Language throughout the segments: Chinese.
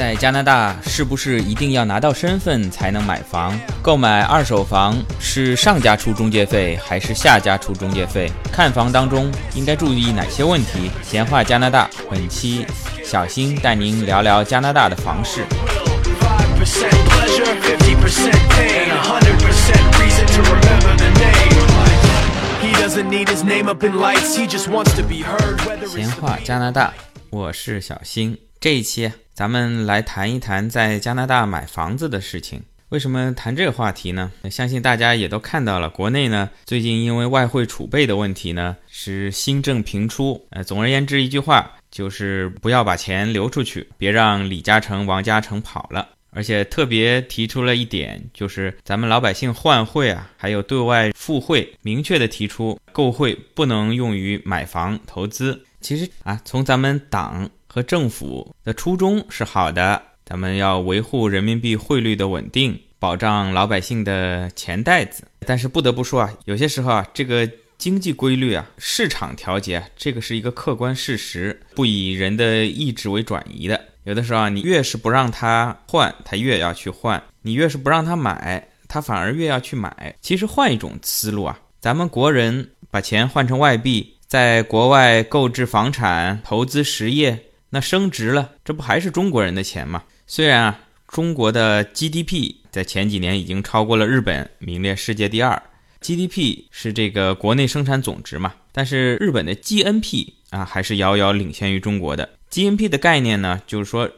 在加拿大，是不是一定要拿到身份才能买房？购买二手房是上家出中介费还是下家出中介费？看房当中应该注意哪些问题？闲话加拿大，本期小新带您聊聊加拿大的房市。闲话加拿大，我是小新。这一期咱们来谈一谈在加拿大买房子的事情。为什么谈这个话题呢？相信大家也都看到了，国内呢最近因为外汇储备的问题呢是新政频出。呃，总而言之一句话就是不要把钱流出去，别让李嘉诚、王嘉诚跑了。而且特别提出了一点，就是咱们老百姓换汇啊，还有对外付汇，明确的提出购汇不能用于买房投资。其实啊，从咱们党。和政府的初衷是好的，咱们要维护人民币汇率的稳定，保障老百姓的钱袋子。但是不得不说啊，有些时候啊，这个经济规律啊，市场调节，这个是一个客观事实，不以人的意志为转移的。有的时候啊，你越是不让他换，他越要去换；你越是不让他买，他反而越要去买。其实换一种思路啊，咱们国人把钱换成外币，在国外购置房产、投资实业。那升值了，这不还是中国人的钱吗？虽然啊，中国的 GDP 在前几年已经超过了日本，名列世界第二。GDP 是这个国内生产总值嘛，但是日本的 GNP 啊，还是遥遥领先于中国的。GNP 的概念呢，就是说，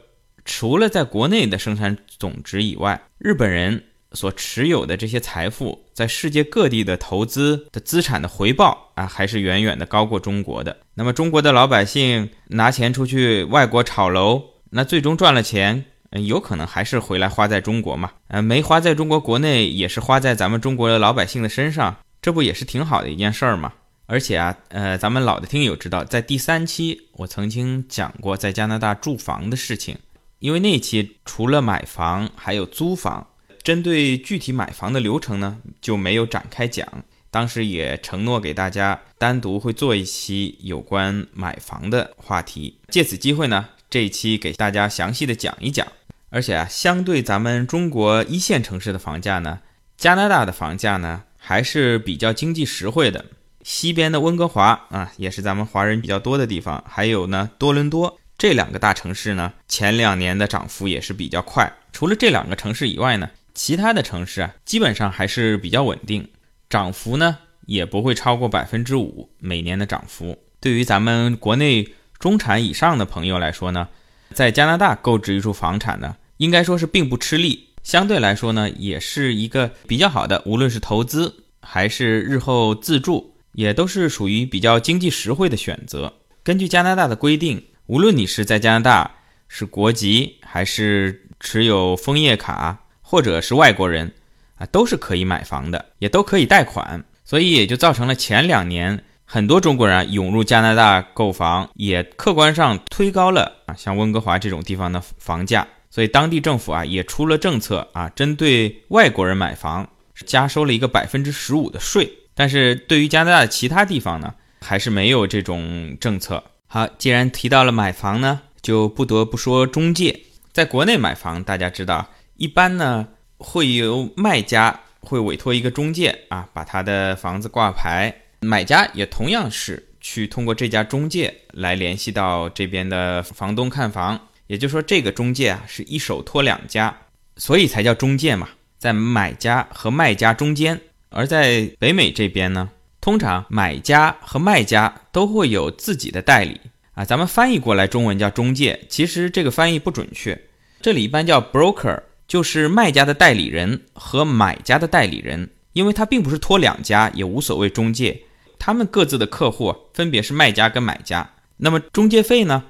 除了在国内的生产总值以外，日本人。所持有的这些财富，在世界各地的投资的资产的回报啊，还是远远的高过中国的。那么，中国的老百姓拿钱出去外国炒楼，那最终赚了钱，有可能还是回来花在中国嘛？呃，没花在中国国内，也是花在咱们中国的老百姓的身上，这不也是挺好的一件事儿吗？而且啊，呃，咱们老的听友知道，在第三期我曾经讲过在加拿大住房的事情，因为那期除了买房，还有租房。针对具体买房的流程呢，就没有展开讲。当时也承诺给大家单独会做一期有关买房的话题。借此机会呢，这一期给大家详细的讲一讲。而且啊，相对咱们中国一线城市的房价呢，加拿大的房价呢还是比较经济实惠的。西边的温哥华啊，也是咱们华人比较多的地方，还有呢多伦多这两个大城市呢，前两年的涨幅也是比较快。除了这两个城市以外呢。其他的城市啊，基本上还是比较稳定，涨幅呢也不会超过百分之五每年的涨幅。对于咱们国内中产以上的朋友来说呢，在加拿大购置一处房产呢，应该说是并不吃力，相对来说呢，也是一个比较好的，无论是投资还是日后自住，也都是属于比较经济实惠的选择。根据加拿大的规定，无论你是在加拿大是国籍还是持有枫叶卡。或者是外国人啊，都是可以买房的，也都可以贷款，所以也就造成了前两年很多中国人涌入加拿大购房，也客观上推高了啊，像温哥华这种地方的房价。所以当地政府啊也出了政策啊，针对外国人买房加收了一个百分之十五的税。但是对于加拿大其他地方呢，还是没有这种政策。好，既然提到了买房呢，就不得不说中介。在国内买房，大家知道。一般呢，会由卖家会委托一个中介啊，把他的房子挂牌，买家也同样是去通过这家中介来联系到这边的房东看房。也就是说，这个中介啊是一手托两家，所以才叫中介嘛，在买家和卖家中间。而在北美这边呢，通常买家和卖家都会有自己的代理啊，咱们翻译过来中文叫中介，其实这个翻译不准确，这里一般叫 broker。就是卖家的代理人和买家的代理人，因为他并不是托两家，也无所谓中介，他们各自的客户分别是卖家跟买家。那么中介费呢？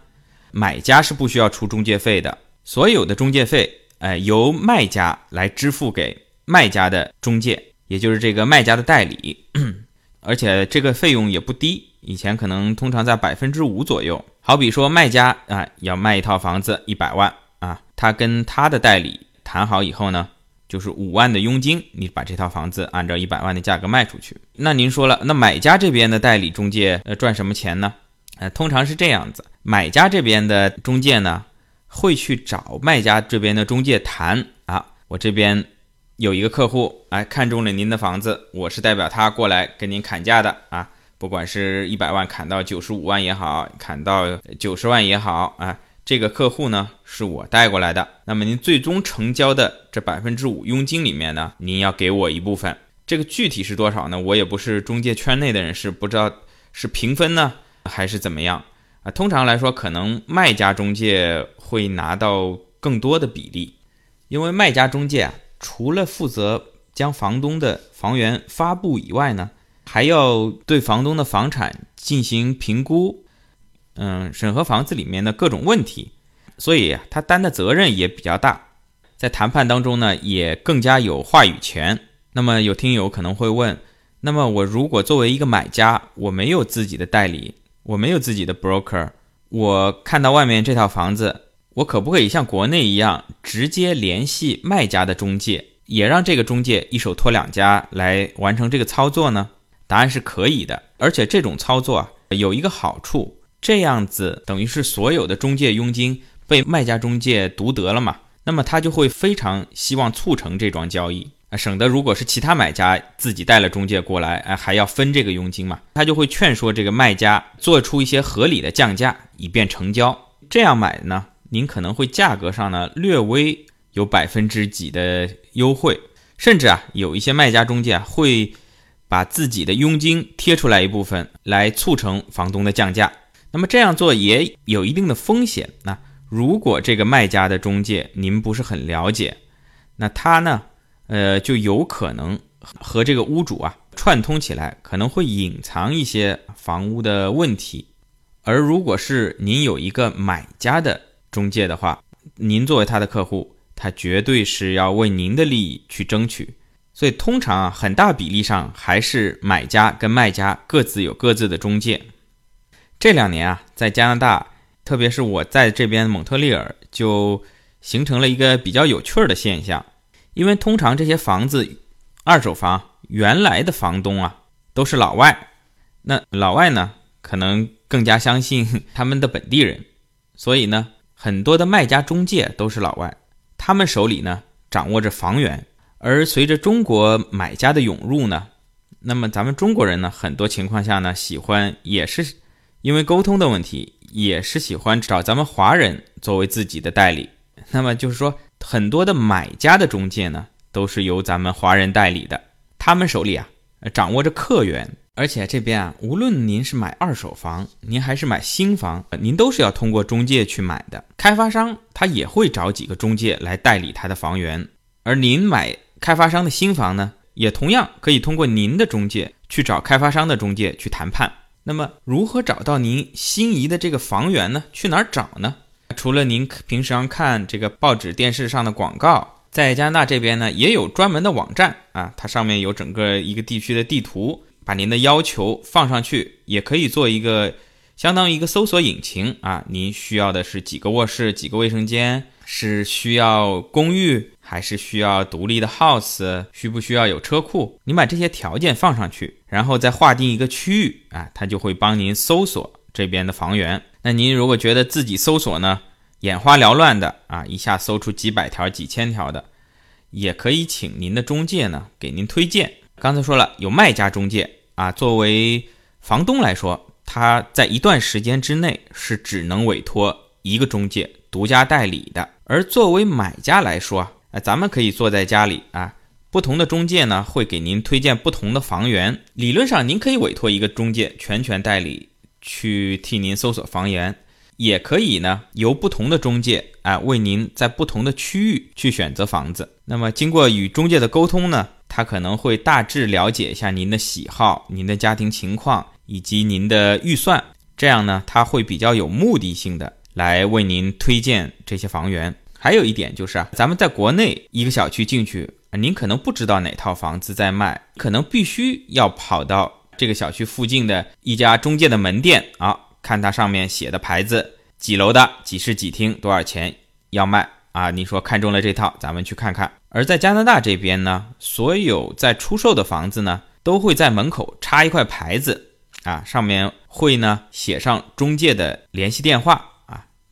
买家是不需要出中介费的，所有的中介费，哎，由卖家来支付给卖家的中介，也就是这个卖家的代理，而且这个费用也不低，以前可能通常在百分之五左右。好比说卖家啊要卖一套房子一百万啊，他跟他的代理。谈好以后呢，就是五万的佣金，你把这套房子按照一百万的价格卖出去。那您说了，那买家这边的代理中介呃赚什么钱呢？呃，通常是这样子，买家这边的中介呢，会去找卖家这边的中介谈啊，我这边有一个客户，哎，看中了您的房子，我是代表他过来跟您砍价的啊，不管是一百万砍到九十五万也好，砍到九十万也好啊，这个客户呢是我带过来的，那么您最终成交的这百分之五佣金里面呢，您要给我一部分，这个具体是多少呢？我也不是中介圈内的人士，不知道是平分呢还是怎么样。啊，通常来说，可能卖家中介会拿到更多的比例，因为卖家中介啊，除了负责将房东的房源发布以外呢，还要对房东的房产进行评估，嗯，审核房子里面的各种问题，所以他担的责任也比较大，在谈判当中呢，也更加有话语权。那么有听友可能会问，那么我如果作为一个买家，我没有自己的代理？我没有自己的 broker，我看到外面这套房子，我可不可以像国内一样直接联系卖家的中介，也让这个中介一手托两家来完成这个操作呢？答案是可以的，而且这种操作啊有一个好处，这样子等于是所有的中介佣金被卖家中介独得了嘛，那么他就会非常希望促成这桩交易啊。省得如果是其他买家自己带了中介过来，哎，还要分这个佣金嘛？他就会劝说这个卖家做出一些合理的降价，以便成交。这样买呢，您可能会价格上呢略微有百分之几的优惠，甚至啊，有一些卖家中介会把自己的佣金贴出来一部分来促成房东的降价。那么这样做也有一定的风险。那如果这个卖家的中介您不是很了解，那他呢？呃，就有可能和这个屋主啊串通起来，可能会隐藏一些房屋的问题。而如果是您有一个买家的中介的话，您作为他的客户，他绝对是要为您的利益去争取。所以通常啊，很大比例上还是买家跟卖家各自有各自的中介。这两年啊，在加拿大，特别是我在这边蒙特利尔，就形成了一个比较有趣儿的现象。因为通常这些房子，二手房原来的房东啊都是老外，那老外呢可能更加相信他们的本地人，所以呢很多的卖家中介都是老外，他们手里呢掌握着房源。而随着中国买家的涌入呢，那么咱们中国人呢很多情况下呢喜欢也是因为沟通的问题，也是喜欢找咱们华人作为自己的代理。那么就是说。很多的买家的中介呢，都是由咱们华人代理的，他们手里啊，掌握着客源，而且这边啊，无论您是买二手房，您还是买新房，您都是要通过中介去买的。开发商他也会找几个中介来代理他的房源，而您买开发商的新房呢，也同样可以通过您的中介去找开发商的中介去谈判。那么，如何找到您心仪的这个房源呢？去哪儿找呢？除了您平时常看这个报纸、电视上的广告，在加拿大这边呢，也有专门的网站啊，它上面有整个一个地区的地图，把您的要求放上去，也可以做一个相当于一个搜索引擎啊。您需要的是几个卧室、几个卫生间，是需要公寓还是需要独立的 house，需不需要有车库？你把这些条件放上去，然后再划定一个区域啊，它就会帮您搜索这边的房源。那您如果觉得自己搜索呢眼花缭乱的啊，一下搜出几百条、几千条的，也可以请您的中介呢给您推荐。刚才说了有卖家中介啊，作为房东来说，他在一段时间之内是只能委托一个中介独家代理的。而作为买家来说，啊，咱们可以坐在家里啊，不同的中介呢会给您推荐不同的房源。理论上，您可以委托一个中介全权代理。去替您搜索房源，也可以呢，由不同的中介啊为您在不同的区域去选择房子。那么经过与中介的沟通呢，他可能会大致了解一下您的喜好、您的家庭情况以及您的预算，这样呢，他会比较有目的性的来为您推荐这些房源。还有一点就是啊，咱们在国内一个小区进去，您可能不知道哪套房子在卖，可能必须要跑到。这个小区附近的一家中介的门店啊，看它上面写的牌子，几楼的几室几厅，多少钱要卖啊？你说看中了这套，咱们去看看。而在加拿大这边呢，所有在出售的房子呢，都会在门口插一块牌子啊，上面会呢写上中介的联系电话，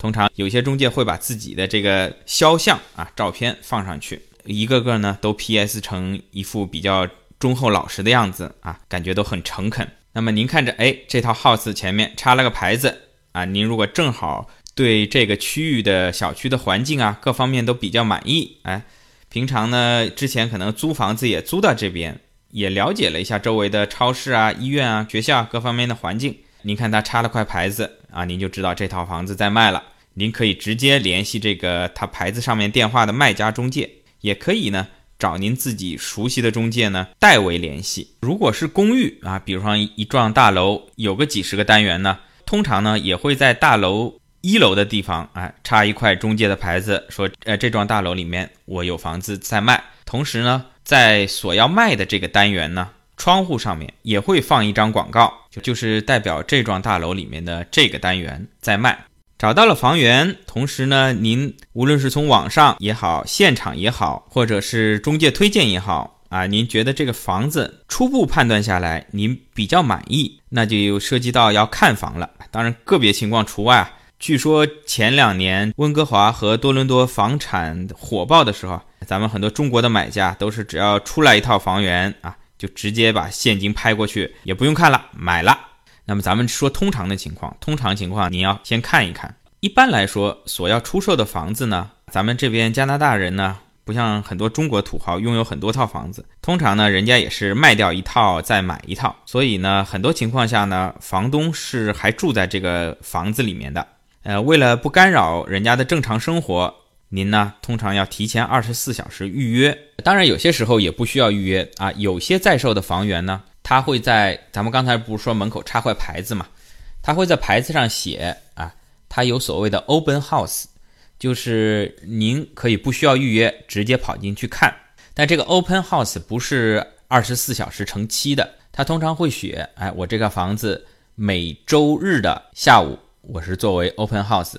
通常有些中介会把自己的这个肖像啊照片放上去，一个个呢都 PS 成一副比较忠厚老实的样子啊，感觉都很诚恳。那么您看着，哎，这套 house 前面插了个牌子啊，您如果正好对这个区域的小区的环境啊各方面都比较满意，哎，平常呢之前可能租房子也租到这边。也了解了一下周围的超市啊、医院啊、学校各方面的环境。您看他插了块牌子啊，您就知道这套房子在卖了。您可以直接联系这个他牌子上面电话的卖家中介，也可以呢找您自己熟悉的中介呢代为联系。如果是公寓啊，比如说一幢大楼有个几十个单元呢，通常呢也会在大楼一楼的地方啊插一块中介的牌子，说呃这幢大楼里面我有房子在卖，同时呢。在所要卖的这个单元呢，窗户上面也会放一张广告，就就是代表这幢大楼里面的这个单元在卖。找到了房源，同时呢，您无论是从网上也好，现场也好，或者是中介推荐也好啊，您觉得这个房子初步判断下来您比较满意，那就又涉及到要看房了。当然个别情况除外啊。据说前两年温哥华和多伦多房产火爆的时候。咱们很多中国的买家都是只要出来一套房源啊，就直接把现金拍过去，也不用看了，买了。那么咱们说通常的情况，通常情况你要先看一看。一般来说，所要出售的房子呢，咱们这边加拿大人呢，不像很多中国土豪拥有很多套房子，通常呢，人家也是卖掉一套再买一套，所以呢，很多情况下呢，房东是还住在这个房子里面的。呃，为了不干扰人家的正常生活。您呢，通常要提前二十四小时预约，当然有些时候也不需要预约啊。有些在售的房源呢，他会在咱们刚才不是说门口插块牌子嘛，他会在牌子上写啊，他有所谓的 open house，就是您可以不需要预约，直接跑进去看。但这个 open house 不是二十四小时成期的，它通常会写，哎，我这个房子每周日的下午我是作为 open house。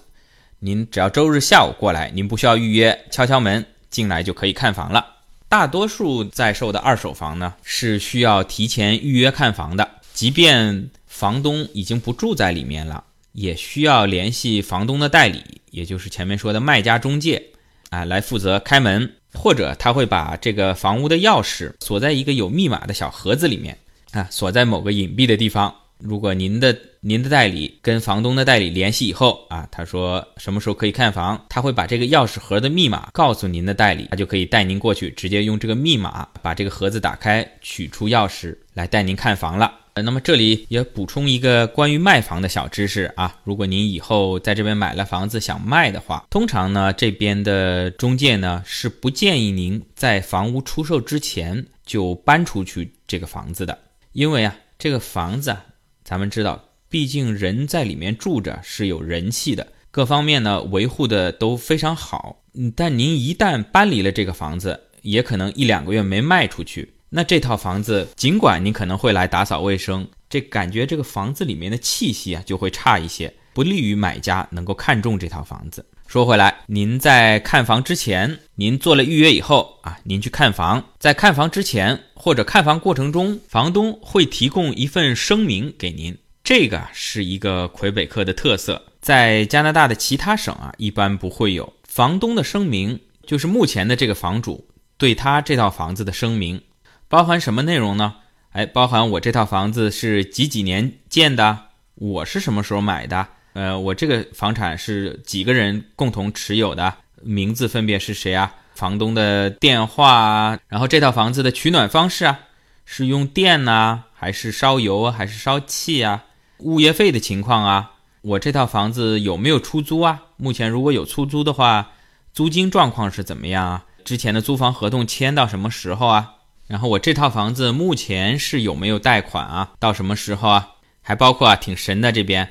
您只要周日下午过来，您不需要预约，敲敲门进来就可以看房了。大多数在售的二手房呢，是需要提前预约看房的。即便房东已经不住在里面了，也需要联系房东的代理，也就是前面说的卖家中介，啊，来负责开门，或者他会把这个房屋的钥匙锁在一个有密码的小盒子里面，啊，锁在某个隐蔽的地方。如果您的您的代理跟房东的代理联系以后啊，他说什么时候可以看房，他会把这个钥匙盒的密码告诉您的代理，他就可以带您过去，直接用这个密码把这个盒子打开，取出钥匙来带您看房了。呃，那么这里也补充一个关于卖房的小知识啊，如果您以后在这边买了房子想卖的话，通常呢这边的中介呢是不建议您在房屋出售之前就搬出去这个房子的，因为啊这个房子啊。咱们知道，毕竟人在里面住着是有人气的，各方面呢维护的都非常好。嗯，但您一旦搬离了这个房子，也可能一两个月没卖出去，那这套房子尽管您可能会来打扫卫生，这感觉这个房子里面的气息啊就会差一些，不利于买家能够看中这套房子。说回来，您在看房之前，您做了预约以后啊，您去看房，在看房之前或者看房过程中，房东会提供一份声明给您，这个是一个魁北克的特色，在加拿大的其他省啊，一般不会有房东的声明，就是目前的这个房主对他这套房子的声明，包含什么内容呢？哎，包含我这套房子是几几年建的，我是什么时候买的。呃，我这个房产是几个人共同持有的，名字分别是谁啊？房东的电话啊，然后这套房子的取暖方式啊，是用电呢，还是烧油啊，还是烧气啊？物业费的情况啊，我这套房子有没有出租啊？目前如果有出租的话，租金状况是怎么样啊？之前的租房合同签到什么时候啊？然后我这套房子目前是有没有贷款啊？到什么时候啊？还包括啊，挺神的这边。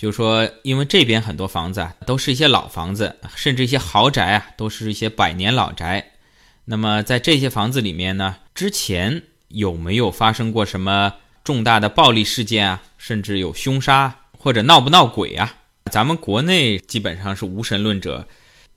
就是说，因为这边很多房子啊，都是一些老房子，甚至一些豪宅啊，都是一些百年老宅。那么在这些房子里面呢，之前有没有发生过什么重大的暴力事件啊？甚至有凶杀或者闹不闹鬼啊？咱们国内基本上是无神论者，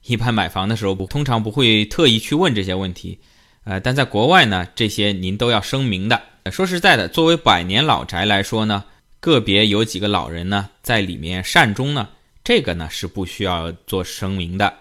一般买房的时候不通常不会特意去问这些问题。呃，但在国外呢，这些您都要声明的。说实在的，作为百年老宅来说呢。个别有几个老人呢，在里面善终呢，这个呢是不需要做声明的。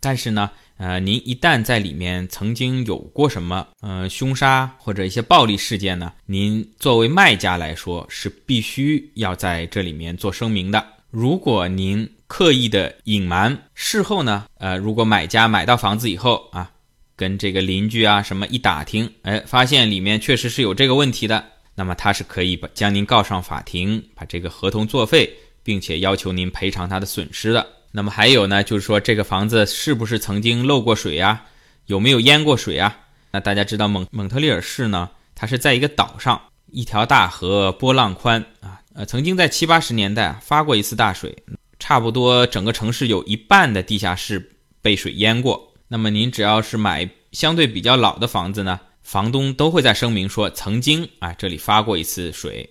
但是呢，呃，您一旦在里面曾经有过什么呃凶杀或者一些暴力事件呢，您作为卖家来说是必须要在这里面做声明的。如果您刻意的隐瞒，事后呢，呃，如果买家买到房子以后啊，跟这个邻居啊什么一打听，哎，发现里面确实是有这个问题的，那么他是可以把将您告上法庭，把这个合同作废，并且要求您赔偿他的损失的。那么还有呢，就是说这个房子是不是曾经漏过水啊？有没有淹过水啊？那大家知道蒙蒙特利尔市呢，它是在一个岛上，一条大河波浪宽啊，呃，曾经在七八十年代发过一次大水。差不多整个城市有一半的地下室被水淹过。那么您只要是买相对比较老的房子呢，房东都会在声明说曾经啊这里发过一次水，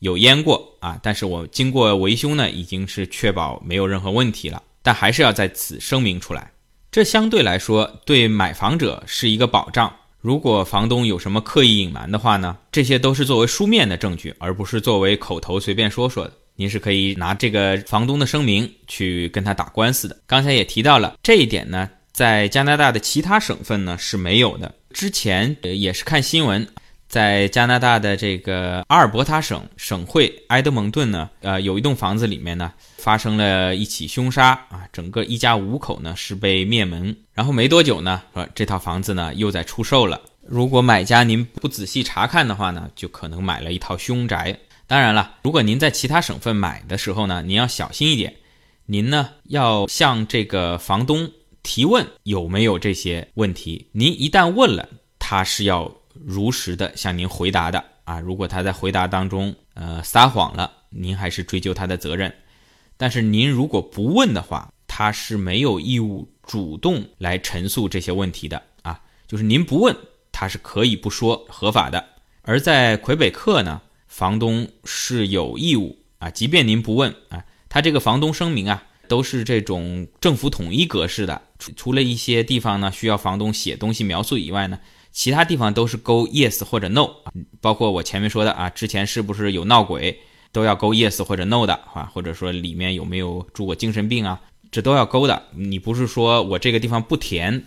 有淹过啊，但是我经过维修呢，已经是确保没有任何问题了。但还是要在此声明出来，这相对来说对买房者是一个保障。如果房东有什么刻意隐瞒的话呢，这些都是作为书面的证据，而不是作为口头随便说说的。您是可以拿这个房东的声明去跟他打官司的。刚才也提到了这一点呢，在加拿大的其他省份呢是没有的。之前也是看新闻，在加拿大的这个阿尔伯塔省省会埃德蒙顿呢，呃，有一栋房子里面呢发生了一起凶杀啊，整个一家五口呢是被灭门。然后没多久呢，说这套房子呢又在出售了。如果买家您不仔细查看的话呢，就可能买了一套凶宅。当然了，如果您在其他省份买的时候呢，您要小心一点。您呢要向这个房东提问有没有这些问题。您一旦问了，他是要如实的向您回答的啊。如果他在回答当中呃撒谎了，您还是追究他的责任。但是您如果不问的话，他是没有义务主动来陈述这些问题的啊。就是您不问，他是可以不说，合法的。而在魁北克呢？房东是有义务啊，即便您不问啊，他这个房东声明啊，都是这种政府统一格式的，除除了一些地方呢需要房东写东西描述以外呢，其他地方都是勾 yes 或者 no，包括我前面说的啊，之前是不是有闹鬼，都要勾 yes 或者 no 的啊，或者说里面有没有住过精神病啊，这都要勾的。你不是说我这个地方不填，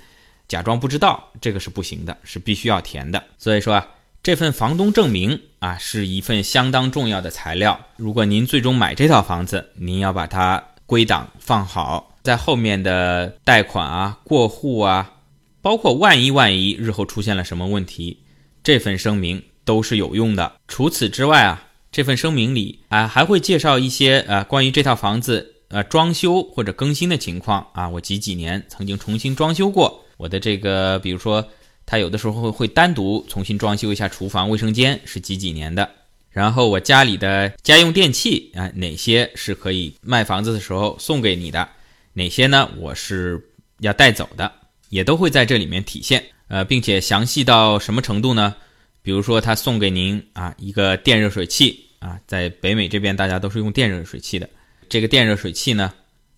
假装不知道，这个是不行的，是必须要填的。所以说啊。这份房东证明啊，是一份相当重要的材料。如果您最终买这套房子，您要把它归档放好，在后面的贷款啊、过户啊，包括万一万一日后出现了什么问题，这份声明都是有用的。除此之外啊，这份声明里啊还会介绍一些呃关于这套房子呃装修或者更新的情况啊，我几几年曾经重新装修过我的这个，比如说。他有的时候会单独重新装修一下厨房、卫生间，是几几年的。然后我家里的家用电器啊，哪些是可以卖房子的时候送给你的，哪些呢？我是要带走的，也都会在这里面体现。呃，并且详细到什么程度呢？比如说他送给您啊一个电热水器啊，在北美这边大家都是用电热水器的，这个电热水器呢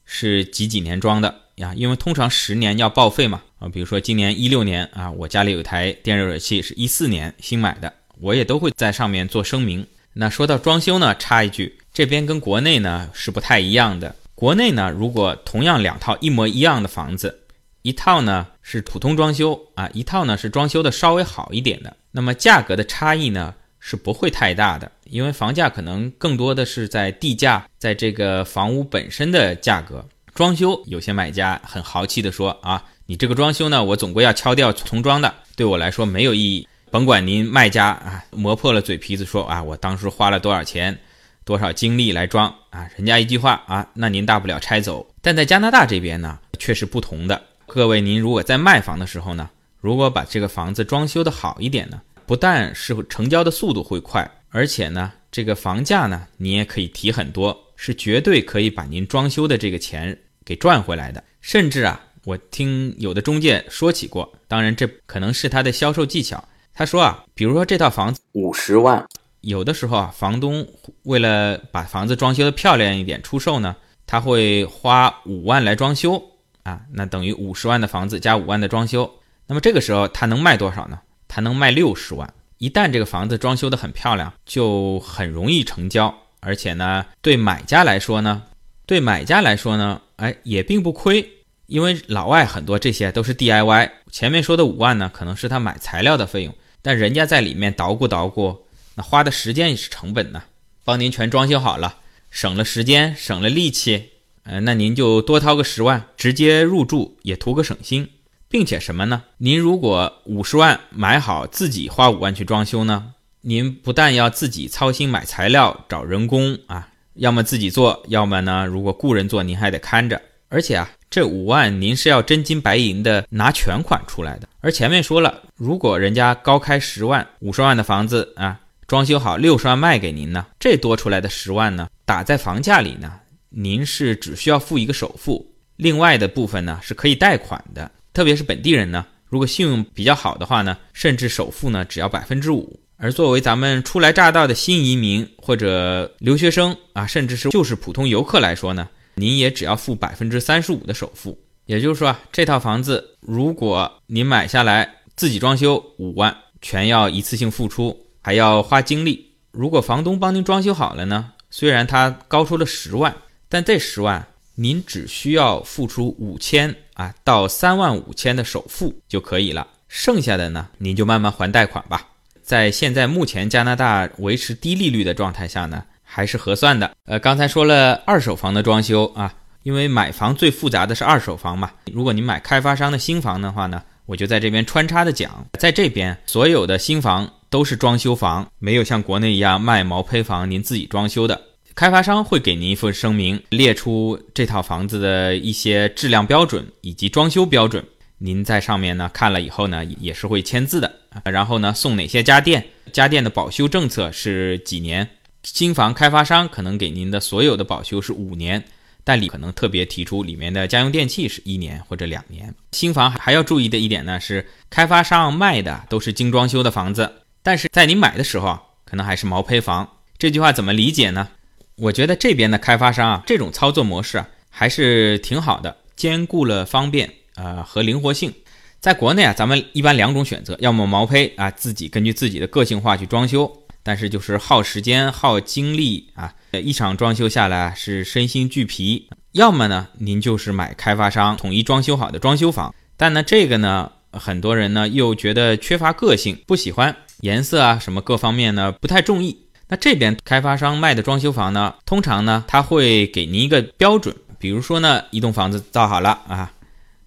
是几几年装的。呀，因为通常十年要报废嘛，啊，比如说今年一六年啊，我家里有台电热水器是一四年新买的，我也都会在上面做声明。那说到装修呢，插一句，这边跟国内呢是不太一样的。国内呢，如果同样两套一模一样的房子，一套呢是普通装修啊，一套呢是装修的稍微好一点的，那么价格的差异呢是不会太大的，因为房价可能更多的是在地价，在这个房屋本身的价格。装修有些买家很豪气的说啊，你这个装修呢，我总归要敲掉重装的，对我来说没有意义。甭管您卖家啊磨破了嘴皮子说啊，我当时花了多少钱、多少精力来装啊，人家一句话啊，那您大不了拆走。但在加拿大这边呢，却是不同的。各位，您如果在卖房的时候呢，如果把这个房子装修的好一点呢，不但是成交的速度会快，而且呢，这个房价呢，你也可以提很多。是绝对可以把您装修的这个钱给赚回来的，甚至啊，我听有的中介说起过，当然这可能是他的销售技巧。他说啊，比如说这套房子五十万，有的时候啊，房东为了把房子装修的漂亮一点出售呢，他会花五万来装修啊，那等于五十万的房子加五万的装修，那么这个时候他能卖多少呢？他能卖六十万。一旦这个房子装修的很漂亮，就很容易成交。而且呢，对买家来说呢，对买家来说呢，哎，也并不亏，因为老外很多这些都是 DIY。前面说的五万呢，可能是他买材料的费用，但人家在里面捣鼓捣鼓，那花的时间也是成本呢，帮您全装修好了，省了时间，省了力气，呃，那您就多掏个十万，直接入住也图个省心，并且什么呢？您如果五十万买好，自己花五万去装修呢，您不但要自己操心买材料、找人工啊。要么自己做，要么呢，如果雇人做，您还得看着。而且啊，这五万您是要真金白银的拿全款出来的。而前面说了，如果人家高开十万、五十万的房子啊，装修好六十万卖给您呢，这多出来的十万呢，打在房价里呢，您是只需要付一个首付，另外的部分呢是可以贷款的。特别是本地人呢，如果信用比较好的话呢，甚至首付呢只要百分之五。而作为咱们初来乍到的新移民或者留学生啊，甚至是就是普通游客来说呢，您也只要付百分之三十五的首付。也就是说，这套房子如果您买下来自己装修五万，全要一次性付出，还要花精力。如果房东帮您装修好了呢，虽然他高出了十万，但这十万您只需要付出五千啊到三万五千的首付就可以了，剩下的呢，您就慢慢还贷款吧。在现在目前加拿大维持低利率的状态下呢，还是合算的。呃，刚才说了二手房的装修啊，因为买房最复杂的是二手房嘛。如果您买开发商的新房的话呢，我就在这边穿插的讲，在这边所有的新房都是装修房，没有像国内一样卖毛坯房，您自己装修的。开发商会给您一份声明，列出这套房子的一些质量标准以及装修标准。您在上面呢看了以后呢，也是会签字的。然后呢，送哪些家电？家电的保修政策是几年？新房开发商可能给您的所有的保修是五年，代理可能特别提出里面的家用电器是一年或者两年。新房还要注意的一点呢是，开发商卖的都是精装修的房子，但是在你买的时候啊可能还是毛坯房。这句话怎么理解呢？我觉得这边的开发商啊，这种操作模式啊还是挺好的，兼顾了方便。呃，和灵活性，在国内啊，咱们一般两种选择，要么毛坯啊，自己根据自己的个性化去装修，但是就是耗时间、耗精力啊，一场装修下来是身心俱疲；要么呢，您就是买开发商统一装修好的装修房，但呢，这个呢，很多人呢又觉得缺乏个性，不喜欢颜色啊，什么各方面呢不太中意。那这边开发商卖的装修房呢，通常呢他会给您一个标准，比如说呢，一栋房子造好了啊。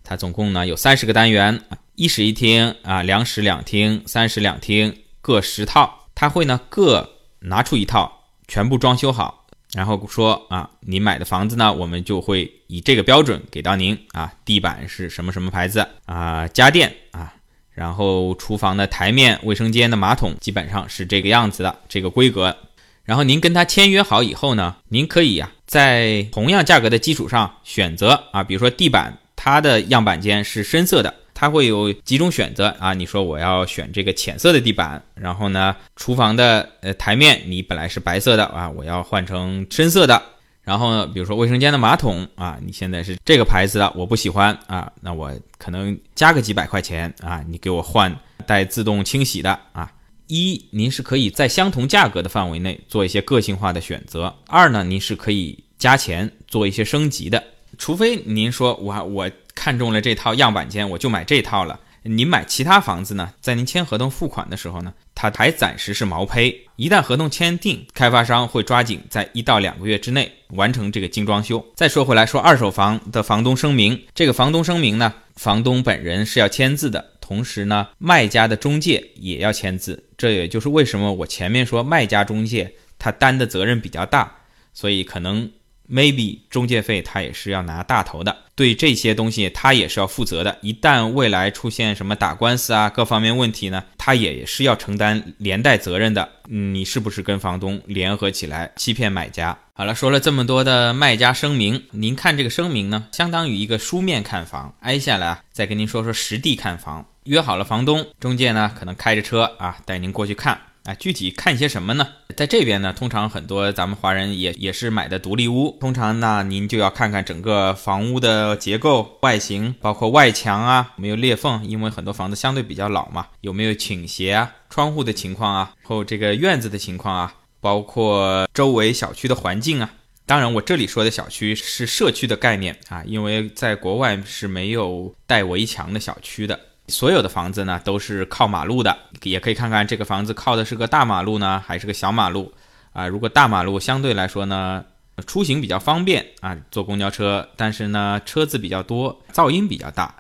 它总共呢有三十个单元，一室一厅啊，两室两厅，三室两厅，各十套。他会呢各拿出一套，全部装修好，然后说啊，你买的房子呢，我们就会以这个标准给到您啊。地板是什么什么牌子啊？家电啊，然后厨房的台面、卫生间的马桶基本上是这个样子的这个规格。然后您跟他签约好以后呢，您可以呀在同样价格的基础上选择啊，比如说地板。它的样板间是深色的，它会有几种选择啊。你说我要选这个浅色的地板，然后呢，厨房的呃台面你本来是白色的啊，我要换成深色的。然后呢，比如说卫生间的马桶啊，你现在是这个牌子的，我不喜欢啊，那我可能加个几百块钱啊，你给我换带自动清洗的啊。一，您是可以在相同价格的范围内做一些个性化的选择；二呢，您是可以加钱做一些升级的。除非您说我我看中了这套样板间，我就买这套了。您买其他房子呢，在您签合同付款的时候呢，它还暂时是毛坯。一旦合同签订，开发商会抓紧在一到两个月之内完成这个精装修。再说回来，说二手房的房东声明，这个房东声明呢，房东本人是要签字的，同时呢，卖家的中介也要签字。这也就是为什么我前面说卖家中介他担的责任比较大，所以可能。Maybe 中介费他也是要拿大头的，对这些东西他也是要负责的。一旦未来出现什么打官司啊，各方面问题呢，他也是要承担连带责任的。嗯，你是不是跟房东联合起来欺骗买家？好了，说了这么多的卖家声明，您看这个声明呢，相当于一个书面看房，挨下来啊，再跟您说说实地看房。约好了房东，中介呢可能开着车啊带您过去看。啊，具体看些什么呢？在这边呢，通常很多咱们华人也也是买的独立屋，通常呢，您就要看看整个房屋的结构、外形，包括外墙啊，没有裂缝，因为很多房子相对比较老嘛，有没有倾斜啊，窗户的情况啊，后这个院子的情况啊，包括周围小区的环境啊，当然，我这里说的小区是社区的概念啊，因为在国外是没有带围墙的小区的。所有的房子呢都是靠马路的，也可以看看这个房子靠的是个大马路呢，还是个小马路啊？如果大马路相对来说呢，出行比较方便啊，坐公交车，但是呢车子比较多，噪音比较大。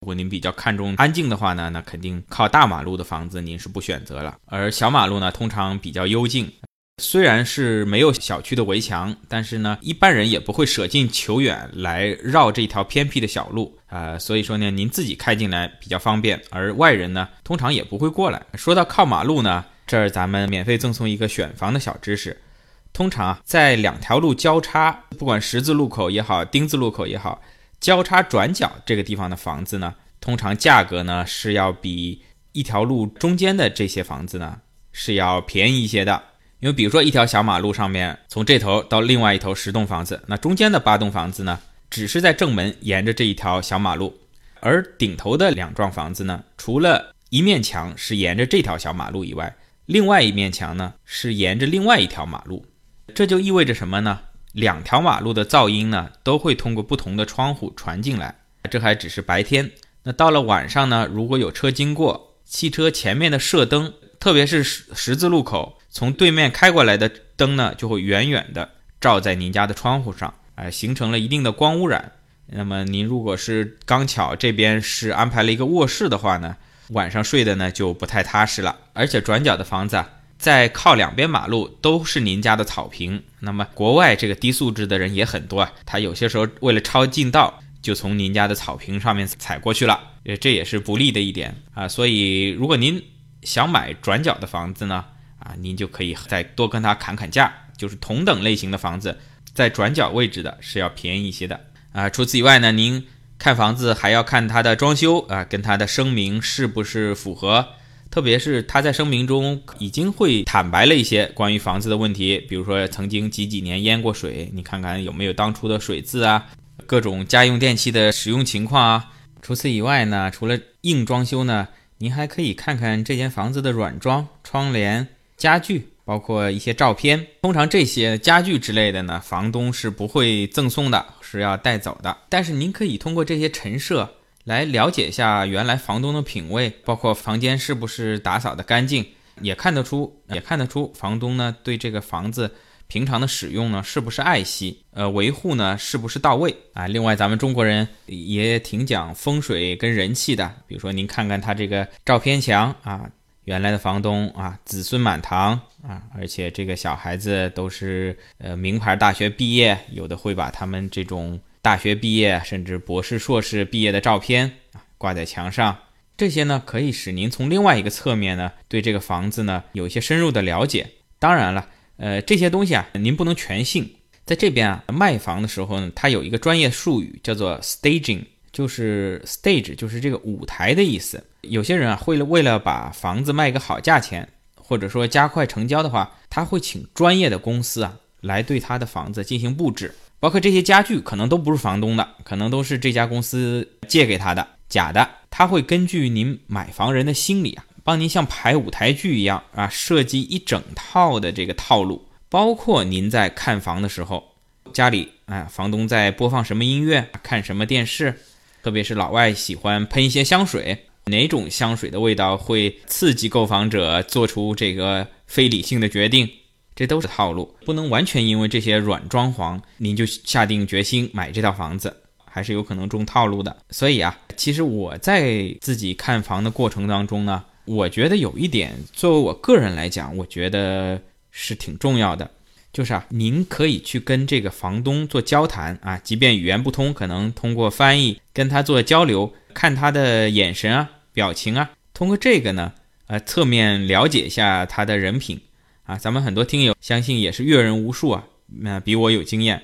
如果您比较看重安静的话呢，那肯定靠大马路的房子您是不选择了。而小马路呢，通常比较幽静。虽然是没有小区的围墙，但是呢，一般人也不会舍近求远来绕这条偏僻的小路啊。所以说呢，您自己开进来比较方便，而外人呢，通常也不会过来。说到靠马路呢，这儿咱们免费赠送一个选房的小知识。通常啊，在两条路交叉，不管十字路口也好，丁字路口也好，交叉转角这个地方的房子呢，通常价格呢是要比一条路中间的这些房子呢是要便宜一些的。因为比如说一条小马路上面，从这头到另外一头十栋房子，那中间的八栋房子呢，只是在正门沿着这一条小马路，而顶头的两幢房子呢，除了一面墙是沿着这条小马路以外，另外一面墙呢是沿着另外一条马路，这就意味着什么呢？两条马路的噪音呢都会通过不同的窗户传进来，这还只是白天，那到了晚上呢，如果有车经过，汽车前面的射灯，特别是十十字路口。从对面开过来的灯呢，就会远远的照在您家的窗户上，哎，形成了一定的光污染。那么您如果是刚巧这边是安排了一个卧室的话呢，晚上睡的呢就不太踏实了。而且转角的房子啊，在靠两边马路都是您家的草坪。那么国外这个低素质的人也很多啊，他有些时候为了抄近道，就从您家的草坪上面踩过去了，呃，这也是不利的一点啊。所以如果您想买转角的房子呢？啊，您就可以再多跟他砍砍价，就是同等类型的房子，在转角位置的是要便宜一些的啊。除此以外呢，您看房子还要看它的装修啊，跟它的声明是不是符合，特别是他在声明中已经会坦白了一些关于房子的问题，比如说曾经几几年淹过水，你看看有没有当初的水渍啊，各种家用电器的使用情况啊。除此以外呢，除了硬装修呢，您还可以看看这间房子的软装、窗帘。家具包括一些照片，通常这些家具之类的呢，房东是不会赠送的，是要带走的。但是您可以通过这些陈设来了解一下原来房东的品味，包括房间是不是打扫的干净，也看得出，也看得出房东呢对这个房子平常的使用呢是不是爱惜，呃，维护呢是不是到位啊？另外，咱们中国人也挺讲风水跟人气的，比如说您看看他这个照片墙啊。原来的房东啊，子孙满堂啊，而且这个小孩子都是呃名牌大学毕业，有的会把他们这种大学毕业甚至博士、硕士毕业的照片啊挂在墙上。这些呢，可以使您从另外一个侧面呢，对这个房子呢有一些深入的了解。当然了，呃，这些东西啊，您不能全信。在这边啊，卖房的时候呢，它有一个专业术语叫做 staging。就是 stage，就是这个舞台的意思。有些人啊，会了为了把房子卖个好价钱，或者说加快成交的话，他会请专业的公司啊来对他的房子进行布置，包括这些家具可能都不是房东的，可能都是这家公司借给他的假的。他会根据您买房人的心理啊，帮您像排舞台剧一样啊，设计一整套的这个套路，包括您在看房的时候，家里啊，房东在播放什么音乐，看什么电视。特别是老外喜欢喷一些香水，哪种香水的味道会刺激购房者做出这个非理性的决定？这都是套路，不能完全因为这些软装潢，您就下定决心买这套房子，还是有可能中套路的。所以啊，其实我在自己看房的过程当中呢，我觉得有一点，作为我个人来讲，我觉得是挺重要的。就是啊，您可以去跟这个房东做交谈啊，即便语言不通，可能通过翻译跟他做交流，看他的眼神啊、表情啊，通过这个呢，呃，侧面了解一下他的人品啊。咱们很多听友相信也是阅人无数啊，那比我有经验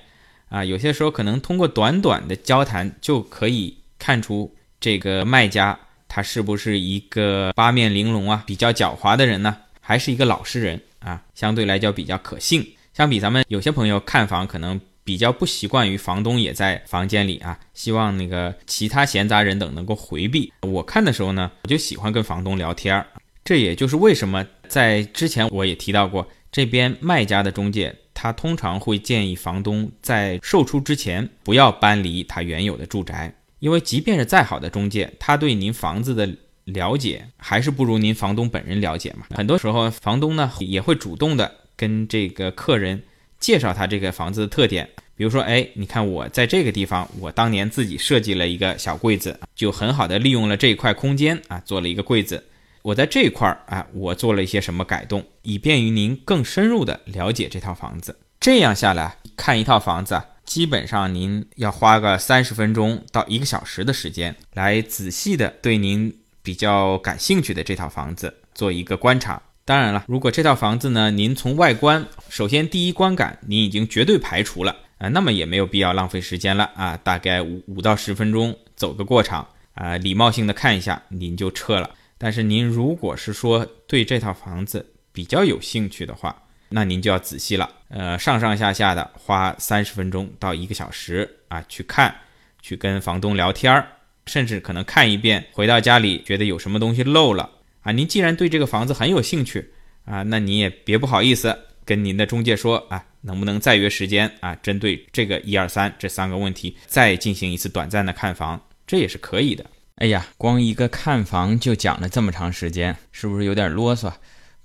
啊。有些时候可能通过短短的交谈就可以看出这个卖家他是不是一个八面玲珑啊、比较狡猾的人呢，还是一个老实人啊，相对来讲比较可信。相比咱们有些朋友看房可能比较不习惯于房东也在房间里啊，希望那个其他闲杂人等能够回避。我看的时候呢，我就喜欢跟房东聊天儿，这也就是为什么在之前我也提到过，这边卖家的中介他。通常会建议房东在售出之前不要搬离他原有的住宅，因为即便是再好的中介，他对您房子的了解还是不如您房东本人了解嘛。很多时候，房东呢也会主动的跟这个客人介绍他这个房子的特点，比如说，哎，你看我在这个地方，我当年自己设计了一个小柜子，就很好的利用了这一块空间啊，做了一个柜子。我在这一块儿啊，我做了一些什么改动，以便于您更深入的了解这套房子。这样下来看一套房子，基本上您要花个三十分钟到一个小时的时间，来仔细的对您比较感兴趣的这套房子做一个观察。当然了，如果这套房子呢，您从外观首先第一观感您已经绝对排除了啊，那么也没有必要浪费时间了啊，大概五五到十分钟走个过场啊，礼貌性的看一下，您就撤了。但是您如果是说对这套房子比较有兴趣的话，那您就要仔细了。呃，上上下下的花三十分钟到一个小时啊，去看，去跟房东聊天儿，甚至可能看一遍，回到家里觉得有什么东西漏了啊。您既然对这个房子很有兴趣啊，那你也别不好意思跟您的中介说啊，能不能再约时间啊？针对这个一二三这三个问题，再进行一次短暂的看房，这也是可以的。哎呀，光一个看房就讲了这么长时间，是不是有点啰嗦？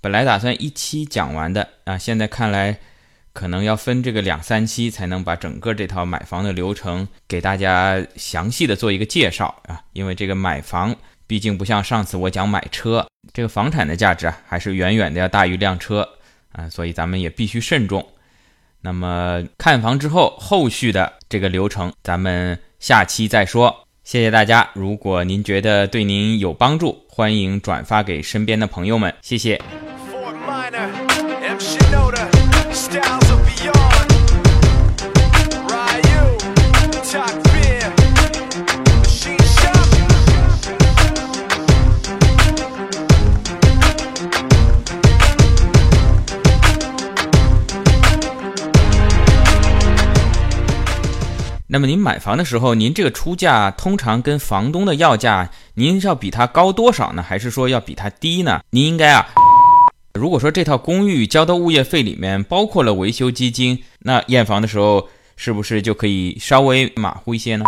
本来打算一期讲完的啊，现在看来可能要分这个两三期才能把整个这套买房的流程给大家详细的做一个介绍啊。因为这个买房毕竟不像上次我讲买车，这个房产的价值啊还是远远的要大于辆车啊，所以咱们也必须慎重。那么看房之后后续的这个流程，咱们下期再说。谢谢大家！如果您觉得对您有帮助，欢迎转发给身边的朋友们。谢谢。那么您买房的时候，您这个出价通常跟房东的要价，您是要比他高多少呢？还是说要比他低呢？您应该啊，如果说这套公寓交的物业费里面包括了维修基金，那验房的时候是不是就可以稍微马虎一些呢？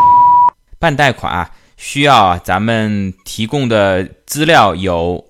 办贷款啊，需要咱们提供的资料有。